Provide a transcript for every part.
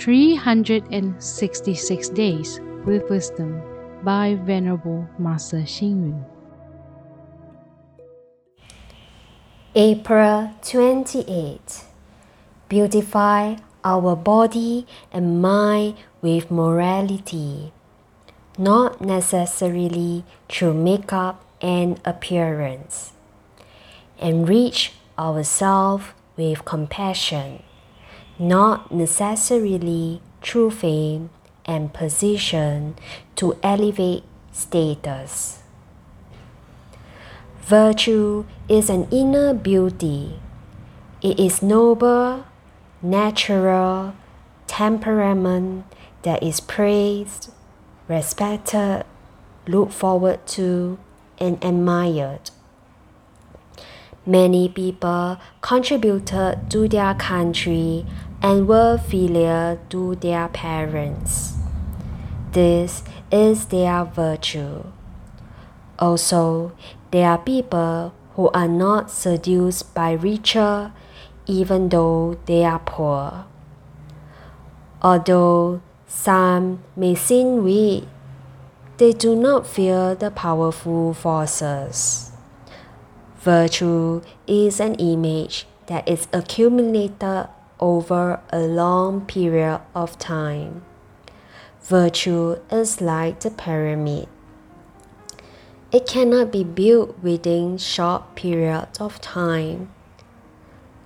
366 Days with Wisdom by Venerable Master Xing Yun. April 28. Beautify our body and mind with morality, not necessarily through makeup and appearance. Enrich ourselves with compassion, not necessarily through fame and position to elevate status. Virtue is an inner beauty. It is noble, natural temperament that is praised, respected, looked forward to, and admired. Many people contributed to their country and were filial to their parents. This is their virtue. Also, there are people who are not seduced by richer even though they are poor. Although some may seem weak, they do not fear the powerful forces. Virtue is an image that is accumulated over a long period of time. Virtue is like the pyramid. It cannot be built within short periods of time.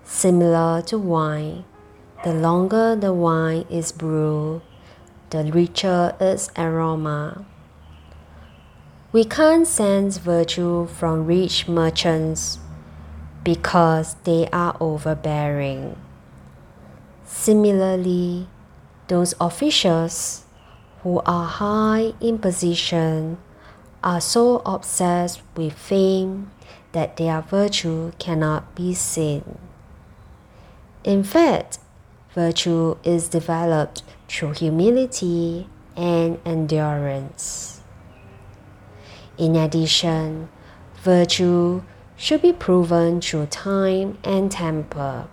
Similar to wine, the longer the wine is brewed, the richer its aroma. We can't sense virtue from rich merchants because they are overbearing. Similarly, those officials who are high in position are so obsessed with fame that their virtue cannot be seen. In fact, virtue is developed through humility and endurance. In addition, virtue should be proven through time and temper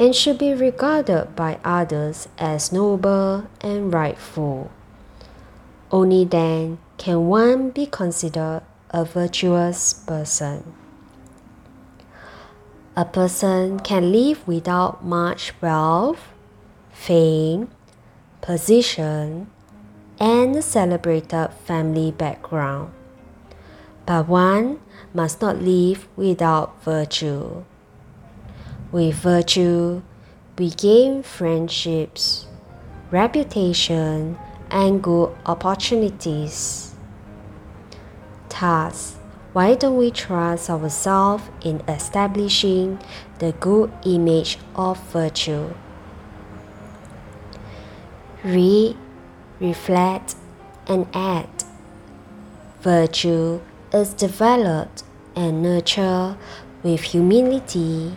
and should be regarded by others as noble and rightful. Only then can one be considered a virtuous person. A person can live without much wealth, fame, position, and a celebrated family background. But one must not live without virtue. With virtue, we gain friendships, reputation, and good opportunities. Thus, why don't we trust ourselves in establishing the good image of virtue? Read, reflect, and act. Virtue is developed and nurtured with humility